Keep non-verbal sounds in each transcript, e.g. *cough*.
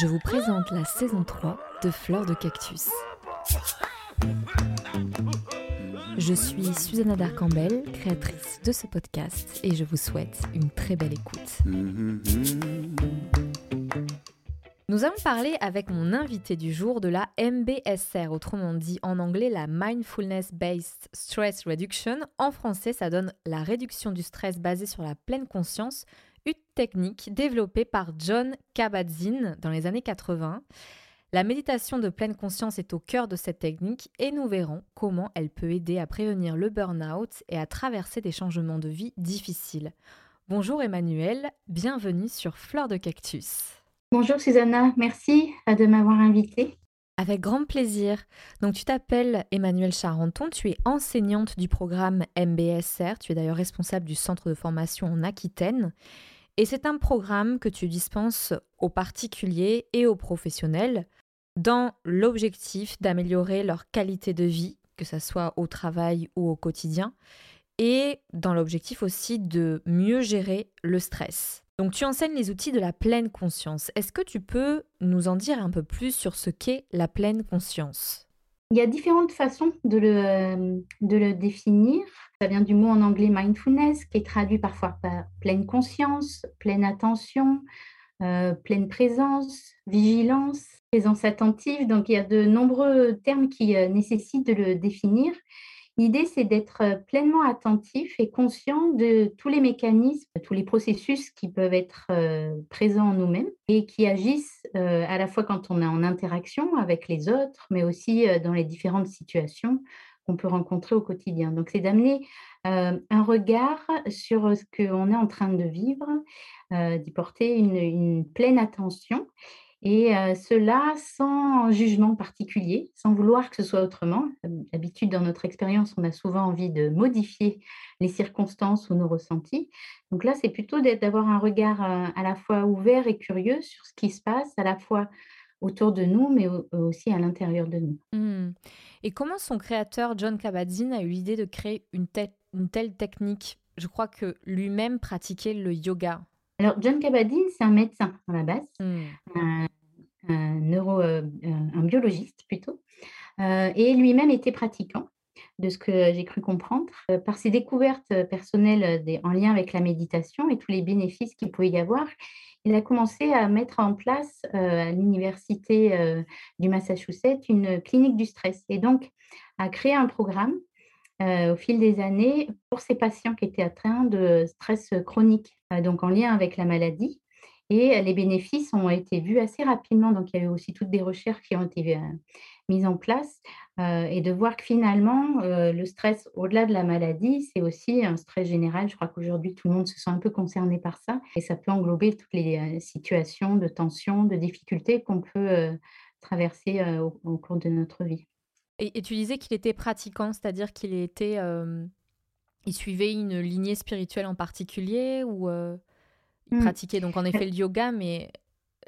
Je vous présente la saison 3 de Fleur de Cactus. Je suis Susanna Darcambel, créatrice de ce podcast, et je vous souhaite une très belle écoute. Nous allons parler avec mon invité du jour de la MBSR, autrement dit en anglais la Mindfulness Based Stress Reduction. En français, ça donne la réduction du stress basée sur la pleine conscience, technique développée par John Kabat-Zinn dans les années 80. La méditation de pleine conscience est au cœur de cette technique et nous verrons comment elle peut aider à prévenir le burn-out et à traverser des changements de vie difficiles. Bonjour Emmanuel, bienvenue sur Fleur de Cactus. Bonjour Susanna, merci de m'avoir invitée. Avec grand plaisir. Donc tu t'appelles Emmanuel Charenton, tu es enseignante du programme MBSR, tu es d'ailleurs responsable du centre de formation en Aquitaine. Et c'est un programme que tu dispenses aux particuliers et aux professionnels dans l'objectif d'améliorer leur qualité de vie, que ce soit au travail ou au quotidien, et dans l'objectif aussi de mieux gérer le stress. Donc tu enseignes les outils de la pleine conscience. Est-ce que tu peux nous en dire un peu plus sur ce qu'est la pleine conscience? Il y a différentes façons de le, définir. Ça vient du mot en anglais mindfulness, qui est traduit parfois par pleine conscience, pleine attention, euh, pleine présence, vigilance, présence attentive. Donc il y a de nombreux termes qui euh, nécessitent de le définir. L'idée, c'est d'être euh, pleinement attentif et conscient de tous les mécanismes, tous les processus qui peuvent être euh, présents en nous-mêmes et qui agissent euh, à la fois quand on est en interaction avec les autres, mais aussi dans les différentes situations qu'on peut rencontrer au quotidien. Donc, c'est d'amener un regard sur ce qu'on est en train de vivre, d'y porter une, une pleine attention et cela sans jugement particulier, sans vouloir que ce soit autrement. D'habitude, dans notre expérience, on a souvent envie de modifier les circonstances ou nos ressentis. Donc là, c'est plutôt d'avoir un regard à la fois ouvert et curieux sur ce qui se passe, à la fois autour de nous, mais aussi à l'intérieur de nous. Mmh. Et comment son créateur, John Kabat-Zinn, a eu l'idée de créer une telle technique? Je crois que lui-même pratiquait le yoga. Alors, John Kabat-Zinn, c'est un médecin à la base, mmh. un, neuro, euh, un biologiste plutôt, euh, et lui-même était pratiquant de ce que j'ai cru comprendre, euh, par ses découvertes personnelles en lien avec la méditation et tous les bénéfices qu'il pouvait y avoir, il a commencé à mettre en place à l'université du Massachusetts une clinique du stress et donc à créer un programme au fil des années pour ces patients qui étaient atteints de stress chronique, donc en lien avec la maladie. Et les bénéfices ont été vus assez rapidement. Donc, il y a eu aussi toutes des recherches qui ont été mises en place. et de voir que finalement, le stress, au-delà de la maladie, c'est aussi un stress général. Je crois qu'aujourd'hui, tout le monde se sent un peu concerné par ça. Et ça peut englober toutes les situations de tension, de difficultés qu'on peut traverser au, cours de notre vie. Et, tu disais qu'il était pratiquant, c'est-à-dire qu'il était, il suivait une lignée spirituelle en particulier ou il mmh. pratiquait donc en effet *laughs* le yoga, mais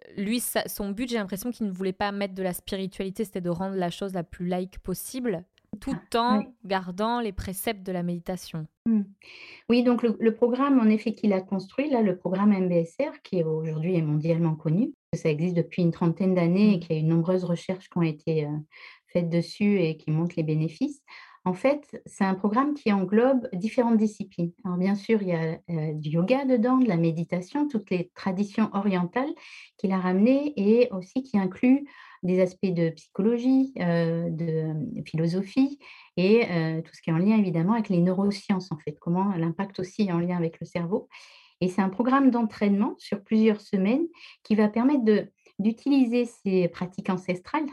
euh, lui, son but, j'ai l'impression qu'il ne voulait pas mettre de la spiritualité, c'était de rendre la chose la plus laïque possible, tout ah, en gardant les préceptes de la méditation. Mmh. Oui, donc le, programme, en effet, qu'il a construit, là, le programme MBSR, qui aujourd'hui est mondialement connu, ça existe depuis une trentaine d'années et mmh. qu'il y a eu de nombreuses recherches qui ont été euh, dessus et qui montrent les bénéfices. En fait, c'est un programme qui englobe différentes disciplines. Alors bien sûr, il y a euh, du yoga dedans, de la méditation, toutes les traditions orientales qu'il a ramenées et aussi qui inclut des aspects de psychologie, euh, de philosophie et euh, tout ce qui est en lien évidemment avec les neurosciences en fait, comment l'impact aussi est en lien avec le cerveau. Et c'est un programme d'entraînement sur plusieurs semaines qui va permettre d'utiliser ces pratiques ancestrales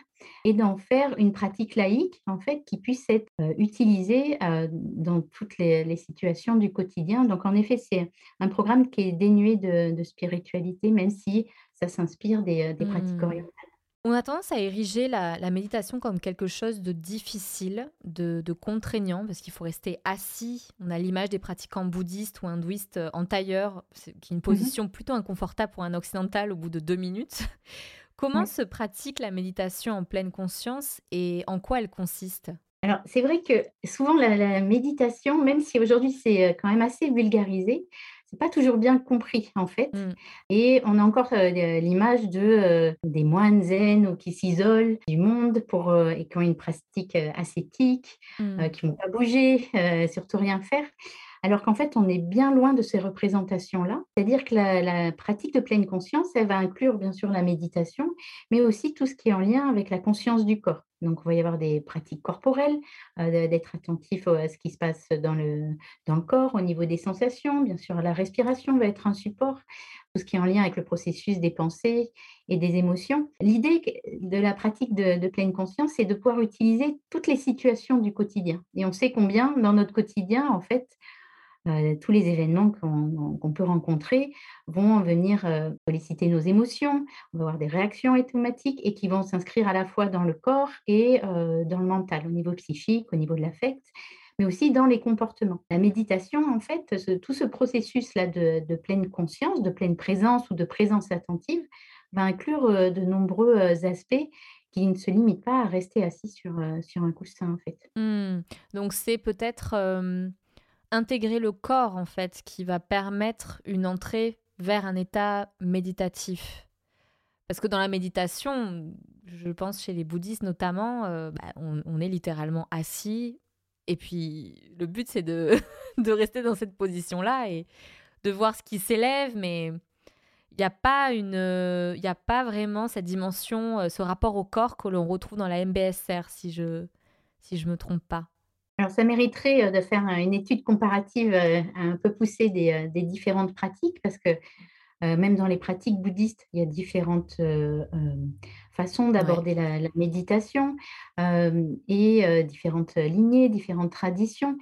et d'en faire une pratique laïque, en fait, qui puisse être euh, utilisée euh, dans toutes les, situations du quotidien. Donc, en effet, c'est un programme qui est dénué de, spiritualité, même si ça s'inspire des, des pratiques Mmh. orientales. On a tendance à ériger la, la méditation comme quelque chose de difficile, de, de contraignant, parce qu'il faut rester assis. On a l'image des pratiquants bouddhistes ou hindouistes euh, en tailleur, qui est une position plutôt inconfortable pour un occidental au bout de deux minutes. Comment se pratique la méditation en pleine conscience et en quoi elle consiste? Alors, c'est vrai que souvent, la, la méditation, même si aujourd'hui c'est euh, quand même assez vulgarisé, c'est pas toujours bien compris en fait. Mm. Et on a encore euh, l'image de, euh, des moines zen ou qui s'isolent du monde pour, euh, et qui ont une pratique ascétique, Mm. euh, qui ne vont pas bouger, surtout rien faire. Alors qu'en fait, on est bien loin de ces représentations-là. C'est-à-dire que la, pratique de pleine conscience, elle va inclure bien sûr la méditation, mais aussi tout ce qui est en lien avec la conscience du corps. Donc, il va y avoir des pratiques corporelles, euh, d'être attentif à ce qui se passe dans le, dans le corps, au niveau des sensations. Bien sûr, la respiration va être un support, tout ce qui est en lien avec le processus des pensées et des émotions. L'idée de la pratique de, de pleine conscience, c'est de pouvoir utiliser toutes les situations du quotidien. Et on sait combien, dans notre quotidien, en fait, euh, tous les événements qu'on peut rencontrer vont venir euh, solliciter nos émotions, on va avoir des réactions automatiques et qui vont s'inscrire à la fois dans le corps et euh, dans le mental, au niveau psychique, au niveau de l'affect, mais aussi dans les comportements. La méditation, en fait, tout ce processus-là de, pleine conscience, de pleine présence ou de présence attentive va inclure de nombreux aspects qui ne se limitent pas à rester assis sur, sur un coussin, en fait. Hmm. Donc c'est peut-être intégrer le corps en fait qui va permettre une entrée vers un état méditatif. Parce que dans la méditation, je pense chez les bouddhistes notamment, euh, bah, on, est littéralement assis et puis le but c'est de, *laughs* de rester dans cette position-là et de voir ce qui s'élève, mais il n'y a pas une, euh, il y a pas vraiment cette dimension, euh, ce rapport au corps que l'on retrouve dans la MBSR si je si je me trompe pas. Alors, ça mériterait euh, de faire un- une étude comparative euh, un peu poussée des, euh, des différentes pratiques, parce que euh, même dans les pratiques bouddhistes, il y a différentes euh, façons d'aborder la, la méditation euh, et différentes lignées, différentes traditions.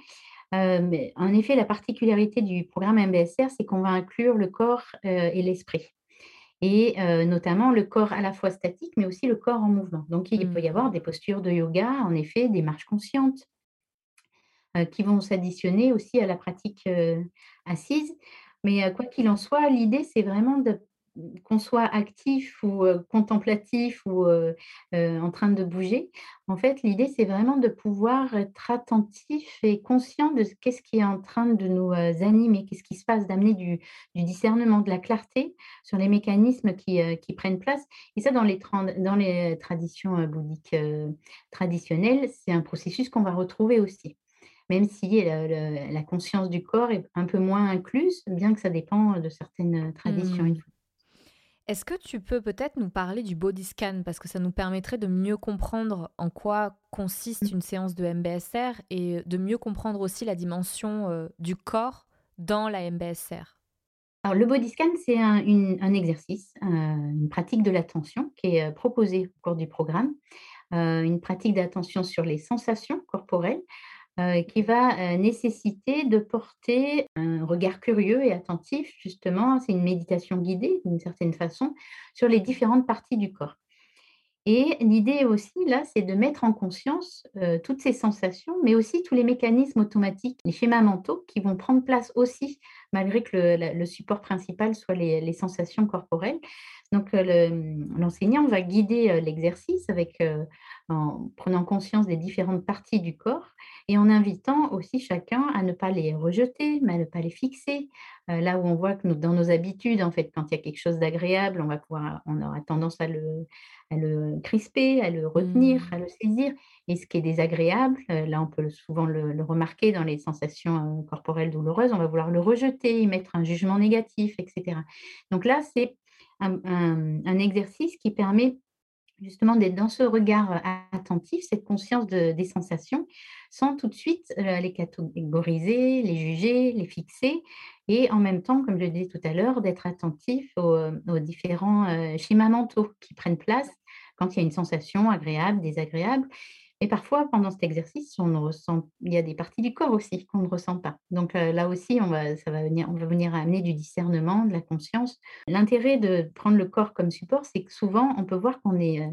Mais en effet, la particularité du programme MBSR, c'est qu'on va inclure le corps et l'esprit. Et euh, notamment le corps à la fois statique, mais aussi le corps en mouvement. Donc, il peut y Mhm. avoir des postures de yoga, en effet, des marches conscientes, qui vont s'additionner aussi à la pratique euh, assise. Mais euh, quoi qu'il en soit, l'idée, c'est vraiment qu'on soit actif ou euh, contemplatif ou euh, euh, en train de bouger. En fait, l'idée, c'est vraiment de pouvoir être attentif et conscient de ce- qu'est-ce qui est en train de nous euh, animer, qu'est-ce qui se passe, d'amener du, discernement, de la clarté sur les mécanismes qui, euh, prennent place. Et ça, dans les, dans les traditions euh, bouddhiques euh, traditionnelles, c'est un processus qu'on va retrouver aussi même si euh, le- la conscience du corps est un peu moins incluse, bien que ça dépend de certaines euh, traditions. Fois. Est-ce que tu peux peut-être nous parler du body scan? Parce que ça nous permettrait de mieux comprendre en quoi consiste une séance de MBSR et de mieux comprendre aussi la dimension euh, du corps dans la MBSR. Alors, le body scan, c'est un, exercice, euh, une pratique de l'attention qui est euh, proposée au cours du programme, Euh, une pratique d'attention sur les sensations corporelles euh, qui va euh, nécessiter de porter un regard curieux et attentif, justement, c'est une méditation guidée d'une certaine façon, sur les différentes parties du corps. Et l'idée aussi, là, c'est de mettre en conscience euh, toutes ces sensations, mais aussi tous les mécanismes automatiques, les schémas mentaux qui vont prendre place aussi, malgré que le, support principal soit les sensations corporelles. Donc, euh, le- l'enseignant va guider euh, l'exercice avec, euh, en prenant conscience des différentes parties du corps et en invitant aussi chacun à ne pas les rejeter, mais à ne pas les fixer. Là où on voit que nous- dans nos habitudes, en fait, quand il y a quelque chose d'agréable, on va pouvoir, on aura tendance à le, à le crisper, à le retenir, Mm. à le saisir. Et ce qui est désagréable, là on peut souvent le, le remarquer dans les sensations corporelles douloureuses, on va vouloir le rejeter, y mettre un jugement négatif, etc. Donc là, c'est un, exercice qui permet justement d'être dans ce regard euh, attentif, cette conscience de- des sensations, sans tout de suite euh, les catégoriser, les juger, les fixer, et en même temps, comme je le disais tout à l'heure, d'être attentif aux, euh, différents schémas mentaux qui prennent place quand il y a une sensation agréable, désagréable. Et parfois, pendant cet exercice, on ressent, il y a des parties du corps aussi qu'on ne ressent pas. Donc là aussi, on va, ça va venir, on va venir amener du discernement, de la conscience. L'intérêt de prendre le corps comme support, c'est que souvent, on peut voir qu'on est,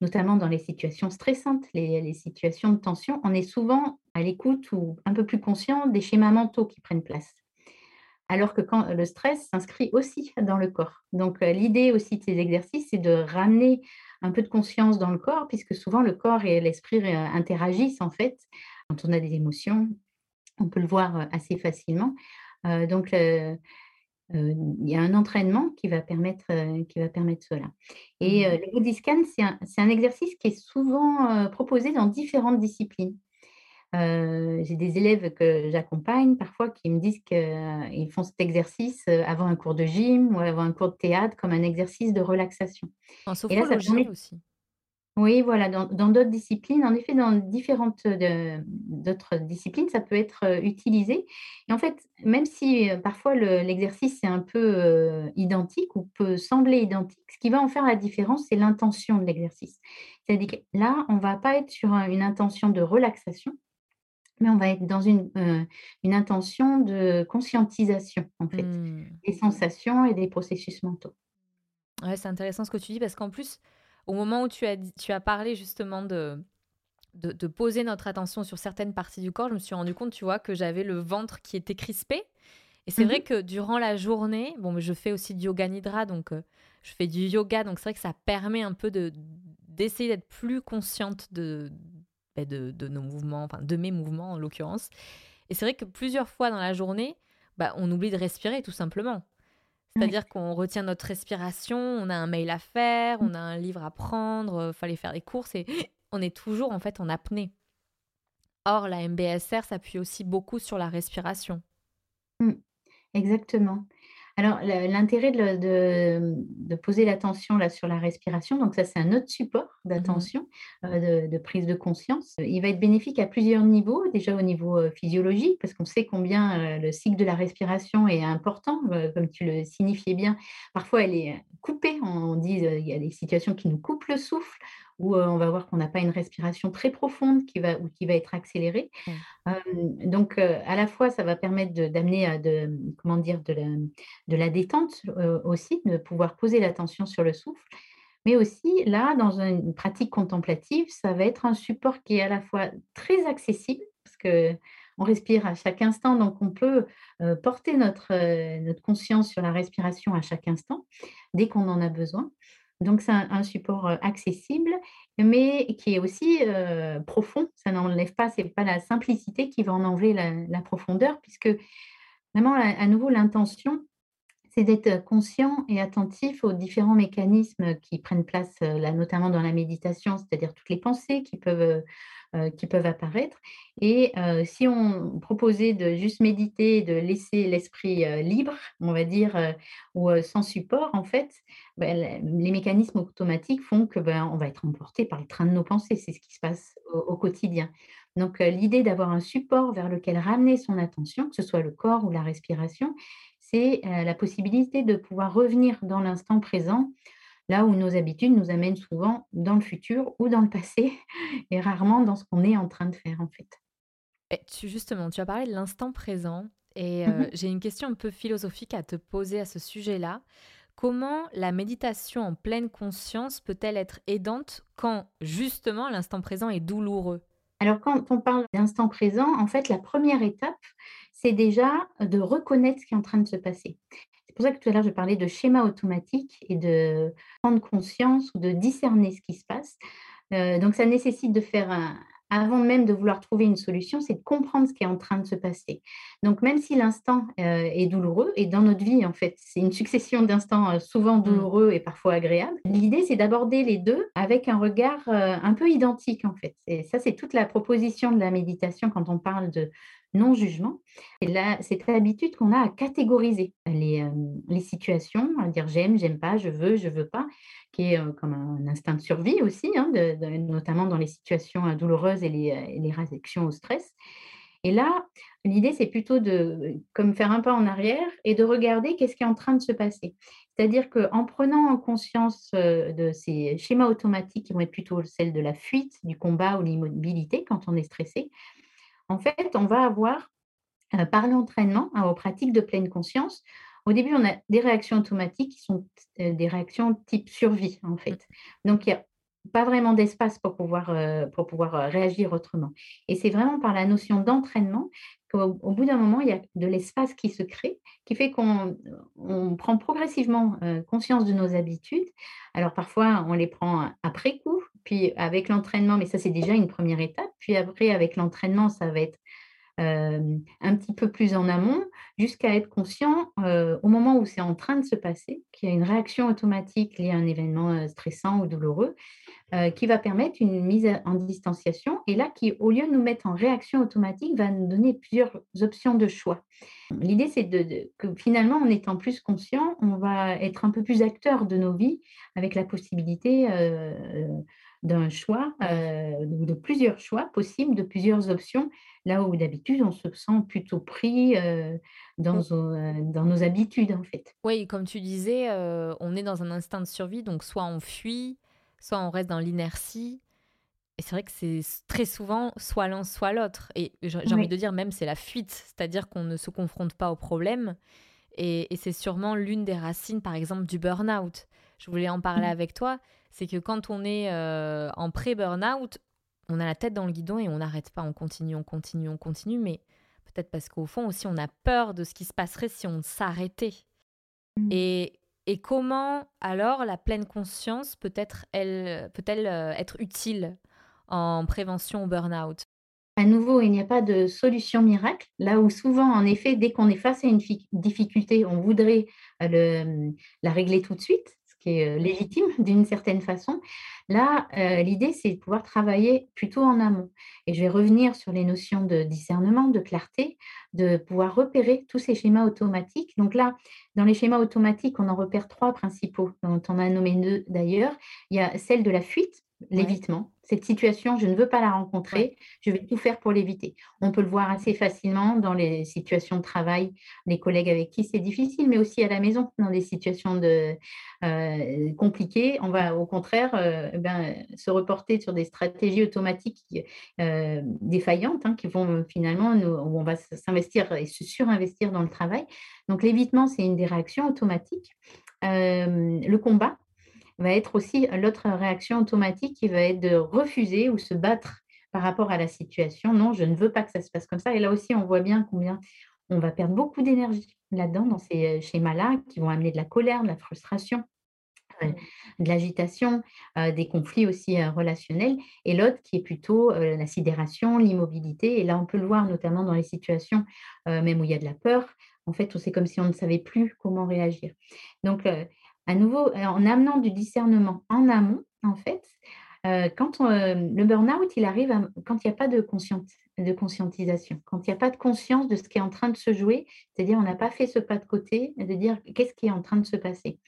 notamment dans les situations stressantes, les, les situations de tension, on est souvent à l'écoute ou un peu plus conscient des schémas mentaux qui prennent place alors que quand le stress s'inscrit aussi dans le corps. Donc l'idée aussi de ces exercices, c'est de ramener un peu de conscience dans le corps, puisque souvent le corps et l'esprit interagissent en fait. Quand on a des émotions, on peut le voir assez facilement. donc il y a un entraînement qui va permettre, qui va permettre cela. Et mmh. le body scan, c'est un, exercice qui est souvent proposé dans différentes disciplines. J'ai des élèves que j'accompagne parfois qui me disent qu'ils font cet exercice avant un cours de gym ou avant un cours de théâtre comme un exercice de relaxation. En sophrologie aussi. Oui, voilà, dans d'autres disciplines, en effet, dans différentes d'autres disciplines, ça peut être utilisé. Et en fait, même si parfois l'exercice est un peu identique ou peut sembler identique, ce qui va en faire la différence, c'est l'intention de l'exercice. C'est-à-dire que là, on ne va pas être sur une intention de relaxation, mais on va être dans une, une intention de conscientisation, en fait, mmh. des sensations et des processus mentaux. Ouais, c'est intéressant ce que tu dis parce qu'en plus, au moment où tu as, tu as parlé justement de, de, poser notre attention sur certaines parties du corps, je me suis rendu compte, tu vois, que j'avais le ventre qui était crispé. Et c'est vrai mmh que durant la journée, bon, je fais aussi du yoga nidra, donc je fais du yoga, donc c'est vrai que ça permet un peu de d'essayer d'être plus consciente de, de, de, nos mouvements, enfin de mes mouvements en l'occurrence. Et c'est vrai que plusieurs fois dans la journée, bah, on oublie de respirer tout simplement. C'est-à-dire qu'on retient notre respiration, on a un mail à faire, on a un livre à prendre, il fallait faire des courses et *gasps* on est toujours en fait en apnée. Or, la MBSR s'appuie aussi beaucoup sur la respiration. Mmh. exactement. Alors, l'intérêt de, poser l'attention là sur la respiration, donc ça c'est un autre support mmh d'attention, euh, de, prise de conscience. Il va être bénéfique à plusieurs niveaux. Déjà au niveau euh, physiologique, parce qu'on sait combien euh, le cycle de la respiration est important, comme tu le signifiais bien. Parfois elle est coupée. On dit il y a des situations qui nous coupent le souffle où on va voir qu'on n'a pas une respiration très profonde qui va, ou qui va être accélérée. donc, à la fois, ça va permettre d'amener de, comment dire, de, la, de la détente aussi, de pouvoir poser l'attention sur le souffle. Mais aussi, là, dans une pratique contemplative, ça va être un support qui est à la fois très accessible, parce que on respire à chaque instant, donc on peut porter notre, notre conscience sur la respiration à chaque instant, dès qu'on en a besoin. Donc, c'est un, support accessible, mais qui est aussi profond. Ça n'enlève pas, c'est pas la simplicité qui va en enlever la, profondeur, puisque vraiment, à, nouveau, l'intention, c'est d'être conscient et attentif aux différents mécanismes qui prennent place, là, notamment dans la méditation, c'est-à-dire toutes les pensées qui peuvent euh, peuvent apparaître. Et euh, si on proposait de juste méditer, de laisser l'esprit euh, libre, on va dire, ou sans support, en fait, ben, les mécanismes automatiques font que ben, on va être emporté par le train de nos pensées. C'est ce qui se passe au, quotidien. Donc, l'idée d'avoir un support vers lequel ramener son attention, que ce soit le corps ou la respiration, c'est la possibilité de pouvoir revenir dans l'instant présent là où nos habitudes nous amènent souvent dans le futur ou dans le passé *laughs* et rarement dans ce qu'on est en train de faire en fait. Et tu, justement, tu as parlé de l'instant présent et euh, mmh j'ai une question un peu philosophique à te poser à ce sujet-là. Comment la méditation en pleine conscience peut-elle être aidante quand justement l'instant présent est douloureux? Alors quand on parle d'instant présent, en fait la première étape, c'est déjà de reconnaître ce qui est en train de se passer. C'est pour ça que tout à l'heure, je parlais de schéma automatique et de prendre conscience ou de discerner ce qui se passe. Euh, donc, ça nécessite de faire un, avant même de vouloir trouver une solution, c'est de comprendre ce qui est en train de se passer. Donc, même si l'instant euh, est douloureux, et dans notre vie, en fait, c'est une succession d'instants euh, souvent mmh. douloureux et parfois agréables, l'idée, c'est d'aborder les deux avec un regard un peu identique, en fait. Et ça, c'est toute la proposition de la méditation quand on parle de non-jugement. Là, cette habitude qu'on a à catégoriser les, les situations, à dire j'aime, j'aime pas, je veux, je veux pas, qui est comme un instinct de survie aussi, hein, notamment dans les situations douloureuses et les, les réactions au stress. Et là, L'idée, c'est plutôt de comme faire un pas en arrière et de regarder qu'est-ce qui est en train de se passer. C'est-à-dire qu'en prenant conscience de ces schémas automatiques qui vont être plutôt celles de la fuite, du combat ou l'immobilité quand on est stressé, en fait, on va avoir, par l'entraînement hein, aux pratiques de pleine conscience, au début, on a des réactions automatiques qui sont des réactions type survie, en fait. Donc, il n'y a pas vraiment d'espace pour pouvoir, pour pouvoir réagir autrement. Et c'est vraiment par la notion d'entraînement qu'au bout d'un moment, il y a de l'espace qui se crée, qui fait qu'on prend progressivement conscience de nos habitudes. Alors, parfois, on les prend après coup, puis avec l'entraînement, mais ça, c'est déjà une première étape. Puis après, avec l'entraînement, ça va être un petit peu plus en amont, jusqu'à être conscient au moment où c'est en train de se passer, qu'il y a une réaction automatique liée à un événement stressant ou douloureux, qui va permettre une mise en distanciation, et là, qui, au lieu de nous mettre en réaction automatique, va nous donner plusieurs options de choix. L'idée, c'est de, que finalement, en étant plus conscient, on va être un peu plus acteur de nos vies, avec la possibilité d'un choix ou de plusieurs choix possibles, de plusieurs options Là où d'habitude, on se sent plutôt pris dans, mmh. dans, nos habitudes, en fait. Oui, comme tu disais, on est dans un instinct de survie, donc soit on fuit, soit on reste dans l'inertie. Et c'est vrai que c'est très souvent soit l'un, soit l'autre. Et j'ai envie de dire, même c'est la fuite, c'est-à-dire qu'on ne se confronte pas au problème. Et, et c'est sûrement l'une des racines, par exemple, du burn-out. Je voulais en parler mmh. avec toi. C'est que quand on est en pré-burn-out, on a la tête dans le guidon et on n'arrête pas, on continue, on continue, on continue, mais peut-être parce qu'au fond aussi on a peur de ce qui se passerait si on s'arrêtait. Mmh. Et, et comment alors la pleine conscience peut-être elle peut-elle euh, être utile en prévention au burn-out? À nouveau, il n'y a pas de solution miracle. Là où souvent, en effet, dès qu'on est face à une difficulté, on voudrait euh, la régler tout de suite qui est euh, légitime *laughs* d'une certaine façon. Là, euh, l'idée, c'est de pouvoir travailler plutôt en amont. Et je vais revenir sur les notions de discernement, de clarté, de pouvoir repérer tous ces schémas automatiques. Donc là, dans les schémas automatiques, on en repère trois principaux, dont on a nommé deux d'ailleurs. Il y a celle de la fuite, l'évitement. Cette situation, je ne veux pas la rencontrer, je vais tout faire pour l'éviter. On peut le voir assez facilement dans les situations de travail, les collègues avec qui c'est difficile, mais aussi à la maison, dans des situations de, euh, compliquées. On va au contraire euh, ben, se reporter sur des stratégies automatiques euh, défaillantes hein, qui vont finalement, nous, où on va s'investir et se surinvestir dans le travail. Donc l'évitement, c'est une des réactions automatiques. le combat, va être aussi l'autre réaction automatique qui va être de refuser ou se battre par rapport à la situation. Non, je ne veux pas que ça se passe comme ça. Et là aussi, on voit bien combien on va perdre beaucoup d'énergie là-dedans, dans ces euh, schémas-là, qui vont amener de la colère, de la frustration, euh, de l'agitation, euh, des conflits aussi relationnels. Et l'autre qui est plutôt la sidération, l'immobilité. Et là, on peut le voir notamment dans les situations même où il y a de la peur. En fait, c'est comme si on ne savait plus comment réagir. Donc, à nouveau, euh, en amenant du discernement en amont, en fait, euh, quand euh, le burn-out, il arrive quand il n'y a pas de, de conscientisation, quand il n'y a pas de conscience de ce qui est en train de se jouer, c'est-à-dire on n'a pas fait ce pas de côté de dire qu'est-ce qui est en train de se passer.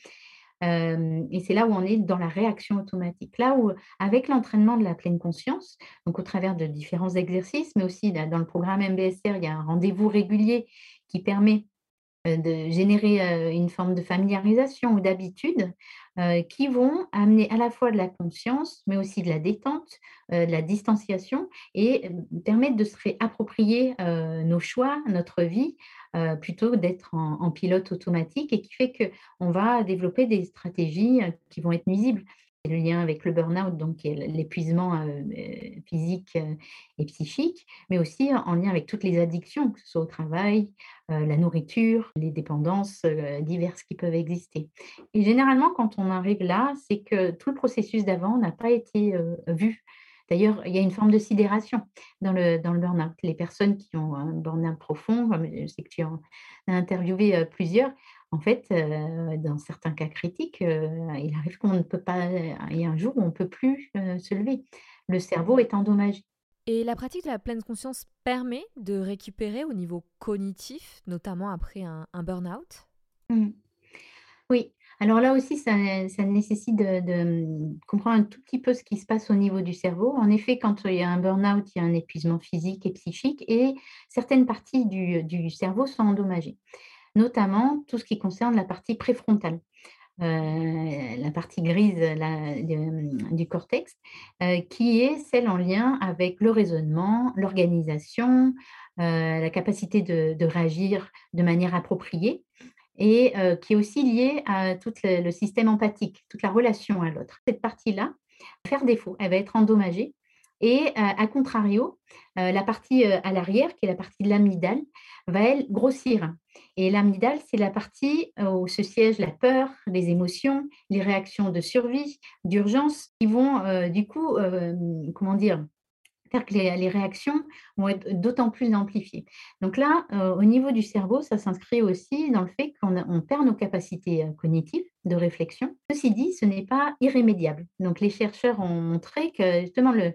et c'est là où on est dans la réaction automatique. Là où, avec l'entraînement de la pleine conscience, donc au travers de différents exercices, mais aussi dans le programme MBSR, il y a un rendez-vous régulier qui permet de générer euh, une forme de familiarisation ou d'habitude euh, qui vont amener à la fois de la conscience, mais aussi de la détente, de la distanciation et permettre de se réapproprier nos choix, notre vie, plutôt d'être en, pilote automatique et qui fait qu'on va développer des stratégies qui vont être nuisibles le lien avec le burn-out, donc l'épuisement euh, euh, physique euh, et psychique, mais aussi en lien avec toutes les addictions, que ce soit au travail, la nourriture, les dépendances diverses qui peuvent exister. Et généralement, quand on arrive là, c'est que tout le processus d'avant n'a pas été vu. D'ailleurs, il y a une forme de sidération dans le, dans le burn-out. Les personnes qui ont un burn-out profond, je sais que tu en as interviewé plusieurs, en fait, euh, dans certains cas critiques, euh, il arrive qu'on ne peut pas, il y a un jour où on ne peut plus euh, se lever. Le cerveau est endommagé. Et la pratique de la pleine conscience permet de récupérer au niveau cognitif, notamment après un, burn-out? Mmh. Oui, Alors là aussi, ça, ça nécessite de, de, comprendre un tout petit peu ce qui se passe au niveau du cerveau. En effet, quand il y a un burn-out, il y a un épuisement physique et psychique et certaines parties du, du cerveau sont endommagées, notamment tout ce qui concerne la partie préfrontale. Euh, la partie grise du cortex, euh, qui est celle en lien avec le raisonnement, l'organisation, euh, la capacité de, de, réagir de manière appropriée et qui est aussi liée à tout le, système empathique, toute la relation à l'autre. Cette partie-là faire défaut, elle va être endommagée. Et à contrario, la partie à l'arrière, qui est la partie de l'amygdale, va elle grossir. Et l'amygdale, c'est la partie où se siège la peur, les émotions, les réactions de survie, d'urgence, qui vont du coup, comment dire, que les, réactions vont être d'autant plus amplifiées. Donc là, euh, au niveau du cerveau, ça s'inscrit aussi dans le fait qu'on perd nos capacités euh, cognitives de réflexion. Ceci dit, ce n'est pas irrémédiable. Donc les chercheurs ont montré que justement le,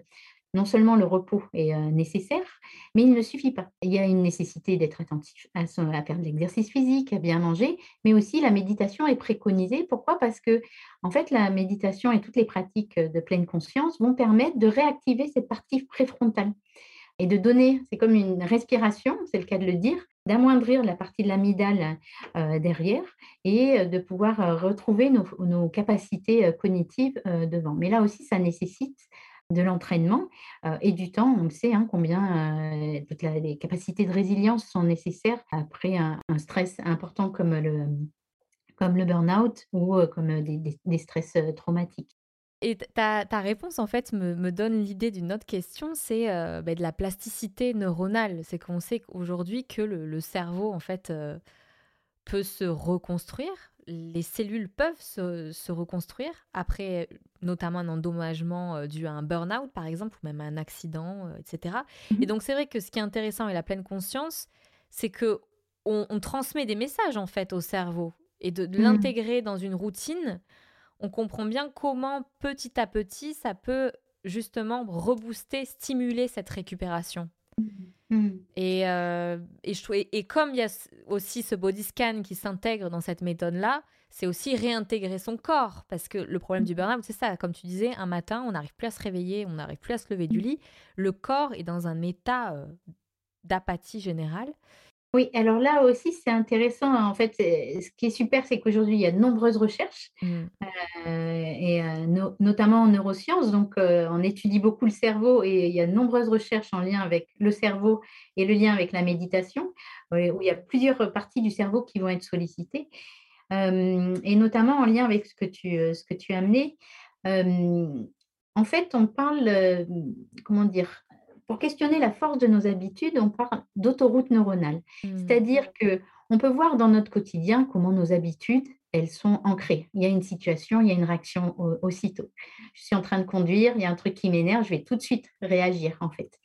non seulement le repos est euh, nécessaire, mais il ne suffit pas. Il y a une nécessité d'être attentif à, faire de l'exercice physique, à bien manger, mais aussi la méditation est préconisée. Pourquoi? Parce que, en fait, la méditation et toutes les pratiques de pleine conscience vont permettre de réactiver cette partie préfrontale et de donner, c'est comme une respiration, c'est le cas de le dire, d'amoindrir la partie de l'amygdale euh, derrière et de pouvoir euh, retrouver nos capacités cognitives devant. Mais là aussi, ça nécessite de l'entraînement euh, et du temps. On sait hein, combien euh, toutes les capacités de résilience sont nécessaires après un, stress important comme le, comme le burn-out ou euh, comme des, stress traumatiques. Et ta, ta, réponse, en fait, me, me donne l'idée d'une autre question, c'est bah, de la plasticité neuronale. C'est qu'on sait aujourd'hui que le, le, cerveau, en fait, peut se reconstruire les cellules peuvent se, reconstruire après notamment un endommagement euh, dû à un burn-out par exemple ou même un accident, euh, etc. Et mhm. donc c'est vrai que ce qui est intéressant et la pleine conscience, c'est que on, transmet des messages en fait au cerveau et de, mhm. l'intégrer dans une routine, on comprend bien comment petit à petit ça peut justement rebooster, stimuler cette récupération. Mm. Et, euh, et, et, comme il y a aussi ce body scan qui s'intègre dans cette méthode-là, c'est aussi réintégrer son corps. Parce que le problème du burn-out, c'est ça. Comme tu disais, un matin, on n'arrive plus à se réveiller, on n'arrive plus à se lever du mm. lit. Le corps est dans un état euh, d'apathie générale. Oui, alors là aussi, c'est intéressant. En fait, ce qui est super, c'est qu'aujourd'hui, il y a de nombreuses recherches, mmh. euh, et euh, notamment en neurosciences. Donc, euh, on étudie beaucoup le cerveau et il y a de nombreuses recherches en lien avec le cerveau et le lien avec la méditation, où il y a plusieurs parties du cerveau qui vont être sollicitées, et notamment en lien avec ce que tu, ce que tu as amené. en fait, on parle, comment dire, pour questionner la force de nos habitudes, on parle d'autoroute neuronale. Mmh. C'est-à-dire que on peut voir dans notre quotidien comment nos habitudes, elles sont ancrées. Il y a une situation, il y a une réaction aussitôt. Je suis en train de conduire, il y a un truc qui m'énerve, je vais tout de suite réagir en fait.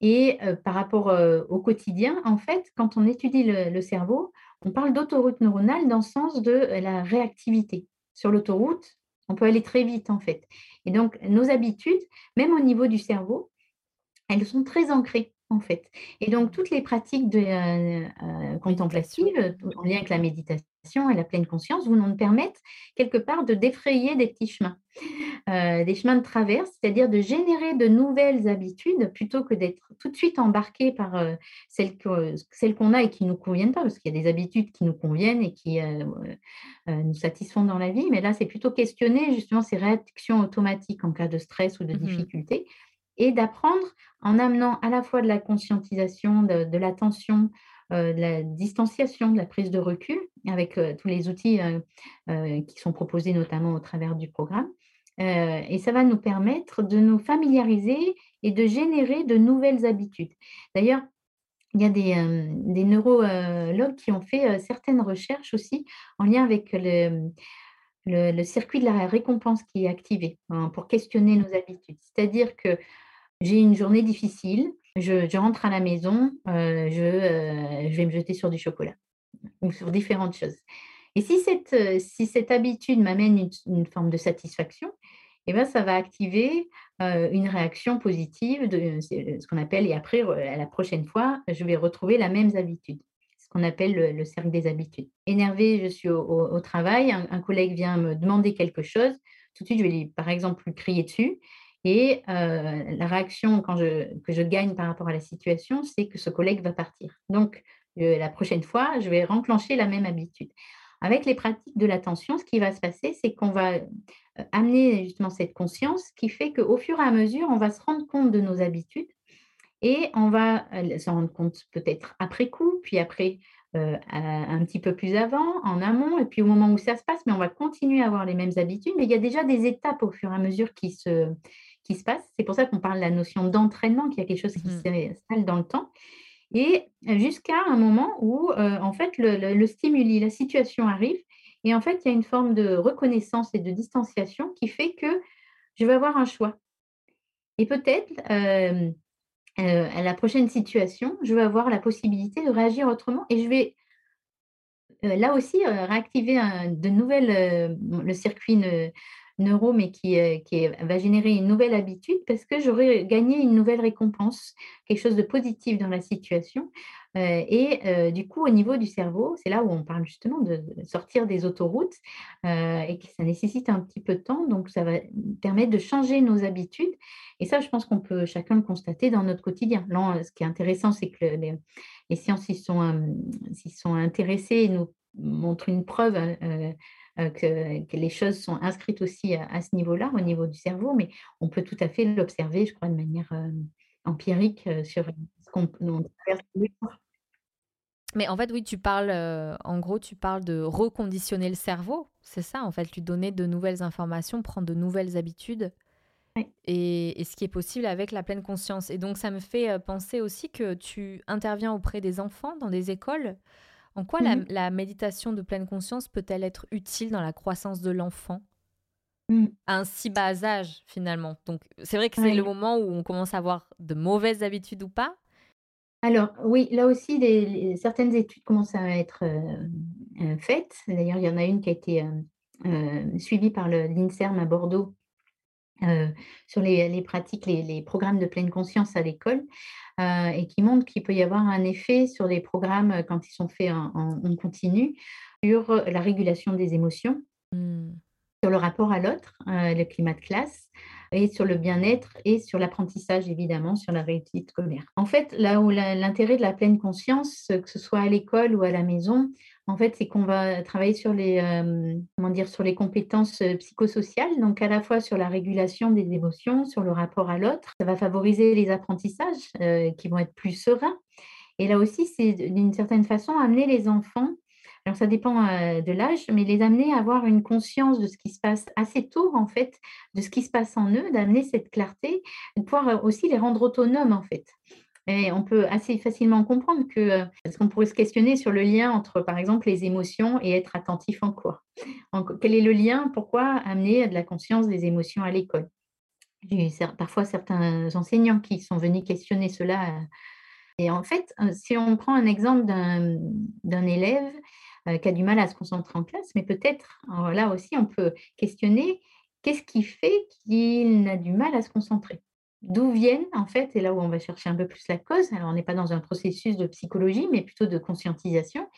et par rapport au quotidien, en fait, quand on étudie le cerveau, on parle d'autoroute neuronale dans le sens de la réactivité. Sur l'autoroute, on peut aller très vite en fait. Et donc, nos habitudes, même au niveau du cerveau, elles sont très ancrées en fait. Et donc, toutes les pratiques de, euh, euh, contemplatives, en lien avec la méditation et la pleine conscience, vont nous permettre quelque part de défrayer des petits chemins, euh, des chemins de traverse, c'est-à-dire de générer de nouvelles habitudes plutôt que d'être tout de suite embarqué par celles, qu'on a et qui ne nous conviennent pas, parce qu'il y a des habitudes qui nous conviennent et qui nous satisfont dans la vie, mais là, c'est plutôt questionner justement ces réactions automatiques en cas de stress ou de mmh difficulté et d'apprendre en amenant à la fois de la conscientisation, de, l'attention, euh, de la distanciation, de la prise de recul, avec euh, tous les outils euh, qui sont proposés notamment au travers du programme. et ça va nous permettre de nous familiariser et de générer de nouvelles habitudes. D'ailleurs, il y a des, neurologues qui ont fait certaines recherches aussi en lien avec le, le, circuit de la récompense qui est activé hein, pour questionner nos habitudes. C'est-à-dire que j'ai une journée difficile, je, rentre à la maison, euh, je, euh, je, vais me jeter sur du chocolat ou sur différentes choses. Et si cette, euh, si cette habitude m'amène une, forme de satisfaction, eh bien, ça va activer une réaction positive, de ce qu'on appelle, et après, la prochaine fois, je vais retrouver la même habitude. ce qu'on appelle le, cercle des habitudes. Énervé, je suis au, travail, un, collègue vient me demander quelque chose, tout de suite, je vais lui, par exemple lui crier dessus. Et euh, la réaction quand je, que je gagne par rapport à la situation, c'est que ce collègue va partir. Donc, la prochaine fois, je vais renclencher la même habitude. Avec les pratiques de l'attention, ce qui va se passer, c'est qu'on va euh, amener justement cette conscience qui fait qu'au fur et à mesure, on va se rendre compte de nos habitudes et on va euh, s'en rendre compte peut-être après coup, puis après euh, un petit peu plus avant, en amont, et puis au moment où ça se passe, mais on va continuer à avoir les mêmes habitudes. Mais il y a déjà des étapes au fur et à mesure qui se, qui se passent. C'est pour ça qu'on parle de la notion d'entraînement, qu'il y a quelque chose qui mmh. s'installe dans le temps. Et jusqu'à un moment où, euh, en fait, le, le, stimuli, la situation arrive, et en fait, il y a une forme de reconnaissance et de distanciation qui fait que je vais avoir un choix. Et peut-être, euh, à la prochaine situation, je vais avoir la possibilité de réagir autrement et je vais euh, là aussi euh, réactiver de nouvelles, le circuit neuro, mais qui, qui, va générer une nouvelle habitude parce que j'aurai gagné une nouvelle récompense, quelque chose de positif dans la situation. et du coup, au niveau du cerveau, c'est là où on parle justement de, sortir des autoroutes et que ça nécessite un petit peu de temps. Donc, ça va permettre de changer nos habitudes. Et ça, je pense qu'on peut chacun le constater dans notre quotidien. Là, ce qui est intéressant, c'est que les, sciences s'y sont, sont intéressées et nous montrent une preuve que, les choses sont inscrites aussi à, ce niveau-là, au niveau du cerveau, mais on peut tout à fait l'observer, je crois, de manière empirique sur ce qu'on traverse mais en fait, oui, tu parles, en gros, tu parles de reconditionner le cerveau. C'est ça, en fait, lui donner de nouvelles informations, prendre de nouvelles habitudes. Et, ce qui est possible avec la pleine conscience. Et donc, ça me fait penser aussi que tu interviens auprès des enfants dans des écoles. En quoi la, mmh méditation de pleine conscience peut-elle être utile dans la croissance de l'enfant mmh. à un si bas âge, finalement? Donc, c'est vrai que c'est le moment où on commence à avoir de mauvaises habitudes ou pas? Alors, oui, là aussi, certaines études commencent à être faites. D'ailleurs, il y en a une qui a été suivie par l'INSERM à Bordeaux euh, sur les, pratiques, les, programmes de pleine conscience à l'école, euh, et qui montrent qu'il peut y avoir un effet sur les programmes euh, quand ils sont faits en, continu, sur la régulation des émotions, mmh. sur le rapport à l'autre, le climat de classe, et sur le bien-être et sur l'apprentissage, évidemment, sur la réussite scolaire. En fait, là où l'intérêt de la pleine conscience, que ce soit à l'école ou à la maison, en fait, c'est qu'on va travailler sur les, euh, comment dire, sur les compétences euh, psychosociales, donc à la fois sur la régulation des émotions, sur le rapport à l'autre. Ça va favoriser les apprentissages euh, qui vont être plus sereins. Et là aussi, c'est d'une certaine façon amener les enfants alors ça dépend de l'âge, mais les amener à avoir une conscience de ce qui se passe assez tôt, en fait, de ce qui se passe en eux, d'amener cette clarté, de pouvoir aussi les rendre autonomes, en fait. On peut assez facilement comprendre que, parce qu'on pourrait se questionner sur le lien entre, par exemple, les émotions et être attentif en quoi? quel est le lien? Pourquoi amener de la conscience des émotions à l'école? Parfois certains enseignants qui sont venus questionner cela. Et en fait, si on prend un exemple d'un élève euh, qui a du mal à se concentrer en classe, mais peut-être là aussi on peut questionner qu'est-ce qui fait qu'il a du mal à se concentrer? D'où viennent, en fait, et là où on va chercher un peu plus la cause, alors on n'est pas dans un processus de psychologie, mais plutôt de conscientisation.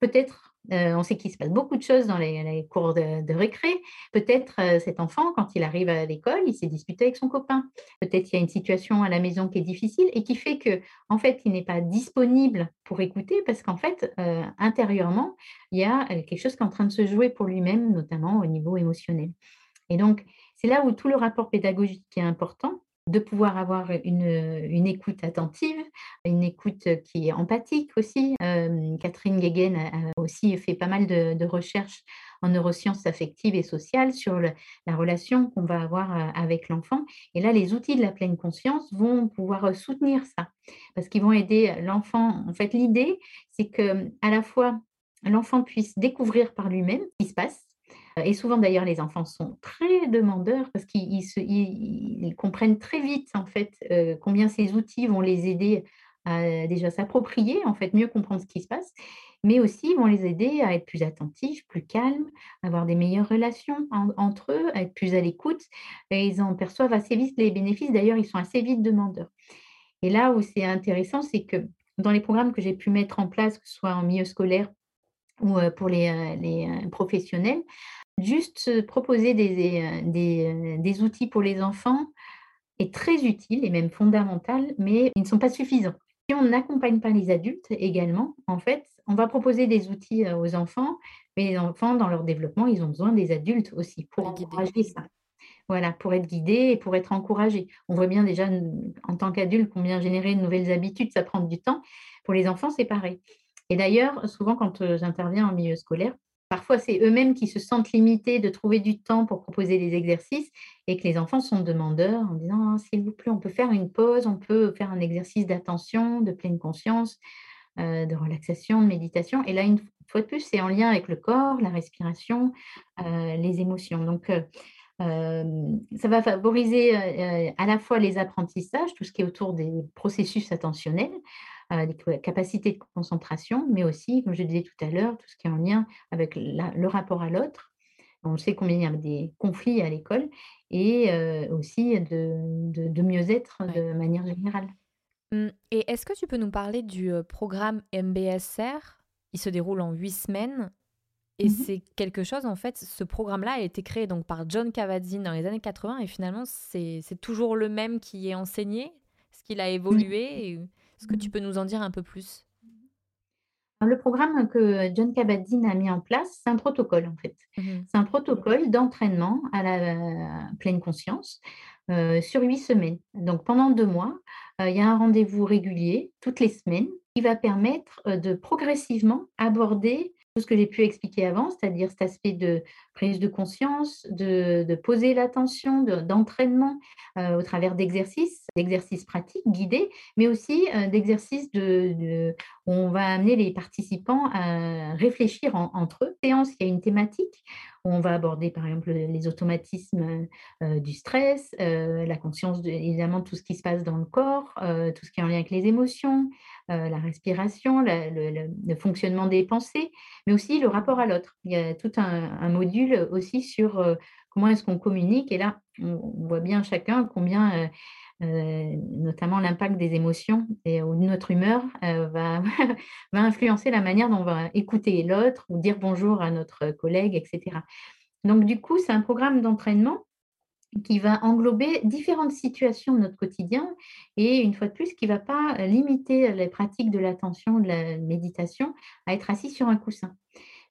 Peut-être, euh, on sait qu'il se passe beaucoup de choses dans les, cours de, récré. Peut-être euh, cet enfant, quand il arrive à l'école, il s'est disputé avec son copain. Peut-être il y a une situation à la maison qui est difficile et qui fait que, en fait, il n'est pas disponible pour écouter parce qu'en fait, euh, intérieurement, il y a quelque chose qui est en train de se jouer pour lui-même, notamment au niveau émotionnel. Et donc, c'est là où tout le rapport pédagogique est important de pouvoir avoir une, écoute attentive, une écoute qui est empathique aussi. Euh, Catherine Guéguen a aussi fait pas mal de, recherches en neurosciences affectives et sociales sur la relation qu'on va avoir euh, avec l'enfant. Et là, les outils de la pleine conscience vont pouvoir soutenir ça, parce qu'ils vont aider l'enfant. En fait, l'idée, c'est que à la fois l'enfant puisse découvrir par lui-même ce qui se passe, et souvent d'ailleurs, les enfants sont très demandeurs parce qu'ils comprennent très vite en fait euh, combien ces outils vont les aider à déjà s'approprier, en fait, mieux comprendre ce qui se passe, mais aussi vont les aider à être plus attentifs, plus calmes, avoir des meilleures relations entre eux, à être plus à l'écoute. Et ils en perçoivent assez vite les bénéfices. D'ailleurs, ils sont assez vite demandeurs. Et là où c'est intéressant, c'est que dans les programmes que j'ai pu mettre en place, que ce soit en milieu scolaire ou pour les, les professionnels, juste proposer des, des, des, outils pour les enfants est très utile et même fondamental, mais ils ne sont pas suffisants. Si on n'accompagne pas les adultes également, en fait, on va proposer des outils aux enfants, mais les enfants, dans leur développement, ils ont besoin des adultes aussi pour encourager ça. Voilà, pour être guidés et pour être encouragés. On voit bien déjà en tant qu'adulte combien générer de nouvelles habitudes, ça prend du temps. Pour les enfants, c'est pareil. Et d'ailleurs, souvent quand j'interviens en milieu scolaire, parfois c'est eux-mêmes qui se sentent limités de trouver du temps pour proposer des exercices et que les enfants sont demandeurs en disant «Ah, s'il vous plaît, on peut faire une pause, on peut faire un exercice d'attention, de pleine conscience, de relaxation, de méditation. Et là, une fois de plus, c'est en lien avec le corps, la respiration, les émotions. Donc, ça va favoriser à la fois les apprentissages, tout ce qui est autour des processus attentionnels, des capacités de concentration, mais aussi, comme je disais tout à l'heure, tout ce qui est en lien avec le rapport à l'autre. On sait combien il y a des conflits à l'école et aussi de, mieux-être de manière générale. Mmh, et est-ce que tu peux nous parler du programme MBSR Il se déroule en huit semaines et mmh c'est quelque chose, en fait, ce programme-là a été créé donc par John Kabat-Zinn dans les années 80 et finalement, c'est toujours le même qui est enseigné Est-ce qu'il a évolué Est-ce que tu peux nous en dire un peu plus? Le programme que John Kabat-Zinn a mis en place, c'est un protocole en fait. Mmh c'est un protocole d'entraînement à la pleine conscience sur huit semaines. Donc pendant deux mois, il y a un rendez-vous régulier toutes les semaines qui va permettre de progressivement aborder ce que j'ai pu expliquer avant, c'est-à-dire cet aspect de prise de conscience, de, poser l'attention, d'entraînement euh, au travers d'exercices, d'exercices pratiques guidés, mais aussi euh, d'exercices de, où on va amener les participants à réfléchir entre eux. Séance, il y a une thématique où on va aborder par exemple les automatismes euh, du stress, la conscience de, évidemment tout ce qui se passe dans le corps, tout ce qui est en lien avec les émotions, la respiration, le, fonctionnement des pensées, mais aussi le rapport à l'autre. Il y a tout un module aussi sur euh, comment est-ce qu'on communique. Et là, on, voit bien chacun combien, euh, euh, notamment l'impact des émotions et, notre humeur *laughs* va influencer la manière dont on va écouter l'autre ou dire bonjour à notre collègue, etc. Donc, du coup, c'est un programme d'entraînement qui va englober différentes situations de notre quotidien et une fois de plus qui ne va pas limiter les pratiques de l'attention, de la méditation à être assis sur un coussin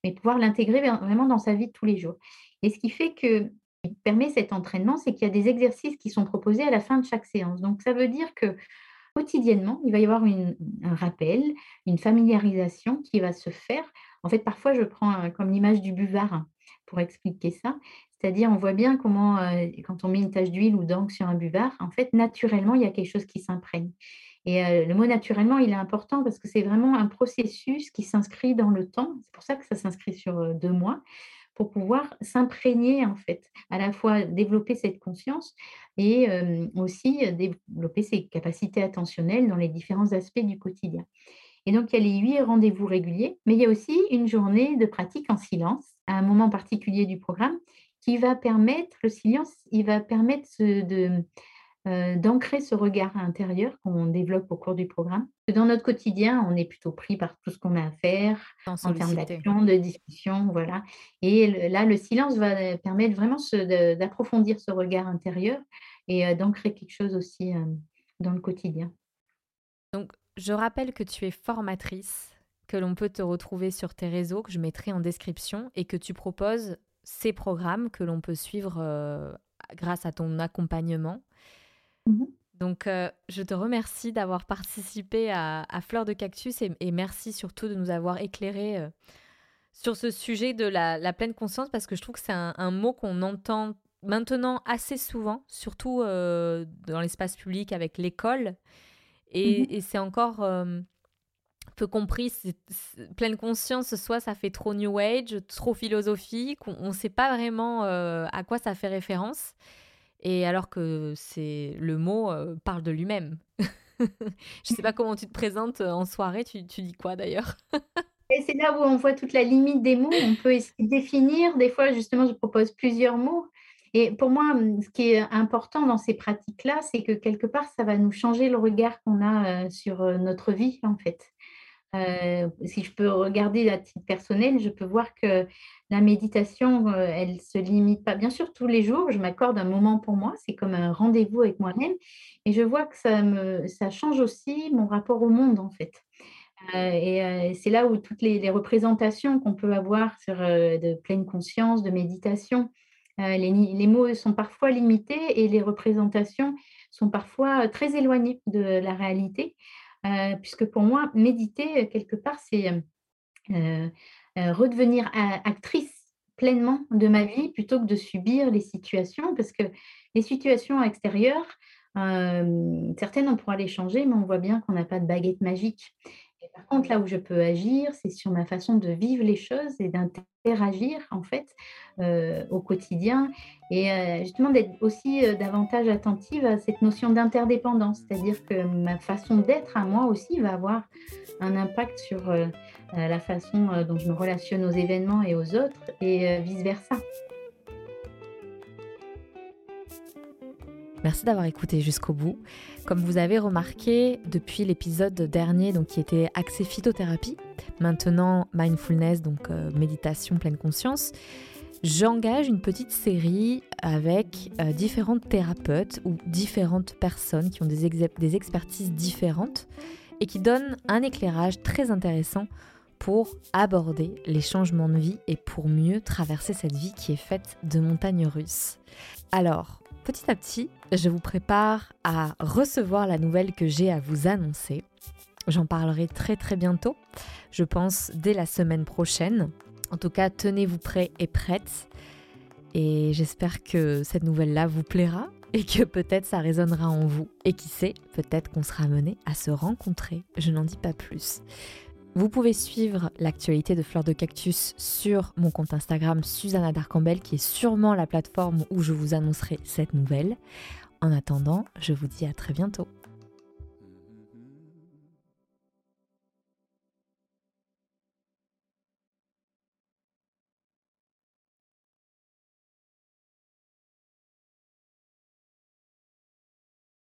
mais pouvoir l'intégrer vraiment dans sa vie de tous les jours. Et ce qui fait que permet cet entraînement, c'est qu'il y a des exercices qui sont proposés à la fin de chaque séance. Donc ça veut dire que quotidiennement, il va y avoir un rappel, une familiarisation qui va se faire. En fait, parfois, je prends comme l'image du buvard pour expliquer ça. C'est-à-dire, on voit bien comment, euh, quand on met une tache d'huile ou d'encre sur un buvard, en fait, naturellement, il y a quelque chose qui s'imprègne. Et euh, le mot naturellement, il est important parce que c'est vraiment un processus qui s'inscrit dans le temps. C'est pour ça que ça s'inscrit sur euh, deux mois pour pouvoir s'imprégner en fait, à la fois développer cette conscience et aussi développer ses capacités attentionnelles dans les différents aspects du quotidien. Et donc, il y a les huit rendez-vous réguliers, mais il y a aussi une journée de pratique en silence à un moment particulier du programme qui va permettre, le silence, il va permettre de, euh, d'ancrer ce regard intérieur qu'on développe au cours du programme. Dans notre quotidien, on est plutôt pris par tout ce qu'on a à faire en termes d'action, de discussion, voilà. Et là, le silence va permettre vraiment d'approfondir ce regard intérieur et euh, d'ancrer quelque chose aussi euh, dans le quotidien. Donc, je rappelle que tu es formatrice, que l'on peut te retrouver sur tes réseaux, que je mettrai en description, et que tu proposes ces programmes que l'on peut suivre grâce à ton accompagnement. Mmh Donc, euh, je te remercie d'avoir participé à, Fleur de Cactus et, merci surtout de nous avoir éclairé euh, sur ce sujet de la, pleine conscience parce que je trouve que c'est un, mot qu'on entend maintenant assez souvent, surtout euh, dans l'espace public avec l'école. Et, mmh c'est encore peu compris. pleine conscience, soit ça fait trop New Age, trop philosophique, on ne sait pas vraiment à quoi ça fait référence. Et alors que c'est le mot euh, parle de lui-même. *laughs* je sais pas comment tu te présentes euh, en soirée, tu, dis quoi d'ailleurs? *laughs* Et c'est là où on voit toute la limite des mots. On peut essayer de définir. Des fois, justement, je propose plusieurs mots. Et pour moi, ce qui est important dans ces pratiques-là, c'est que quelque part, ça va nous changer le regard qu'on a sur notre vie, en fait. Si je peux regarder à titre personnel, je peux voir que la méditation, elle ne se limite pas. Bien sûr, tous les jours, je m'accorde un moment pour moi, c'est comme un rendez-vous avec moi-même, et je vois que ça, me, ça change aussi mon rapport au monde, en fait. et c'est là où toutes les, représentations qu'on peut avoir sur de pleine conscience, de méditation, les, mots sont parfois limités et les représentations sont parfois très éloignées de la réalité, puisque pour moi, méditer, quelque part, c'est euh, redevenir actrice pleinement de ma vie plutôt que de subir les situations, parce que les situations extérieures, euh, certaines, on pourra les changer, mais on voit bien qu'on n'a pas de baguette magique. Par contre, là où je peux agir, c'est sur ma façon de vivre les choses et d'interagir, en fait, euh, au quotidien, et justement d'être aussi davantage attentive à cette notion d'interdépendance, c'est-à-dire que ma façon d'être à moi aussi va avoir un impact sur euh, euh, la façon euh, dont je me relationne aux événements et aux autres et vice-versa. Merci d'avoir écouté jusqu'au bout. Comme vous avez remarqué depuis l'épisode dernier donc qui était axé phytothérapie, maintenant mindfulness donc méditation pleine conscience, j'engage une petite série avec différentes thérapeutes ou différentes personnes qui ont des, des expertises différentes et qui donne un éclairage très intéressant pour aborder les changements de vie et pour mieux traverser cette vie qui est faite de montagnes russes. Alors, petit à petit, je vous prépare à recevoir la nouvelle que j'ai à vous annoncer. J'en parlerai très très bientôt, je pense dès la semaine prochaine. En tout cas, tenez-vous prêts et prêtes. Et j'espère que cette nouvelle-là vous plaira et que peut-être ça résonnera en vous. Et qui sait, peut-être qu'on sera amené à se rencontrer. Je n'en dis pas plus. Vous pouvez suivre l'actualité de Fleurs de Cactus sur mon compte Instagram Susanna Darcambel, qui est sûrement la plateforme où je vous annoncerai cette nouvelle. En attendant, je vous dis à très bientôt.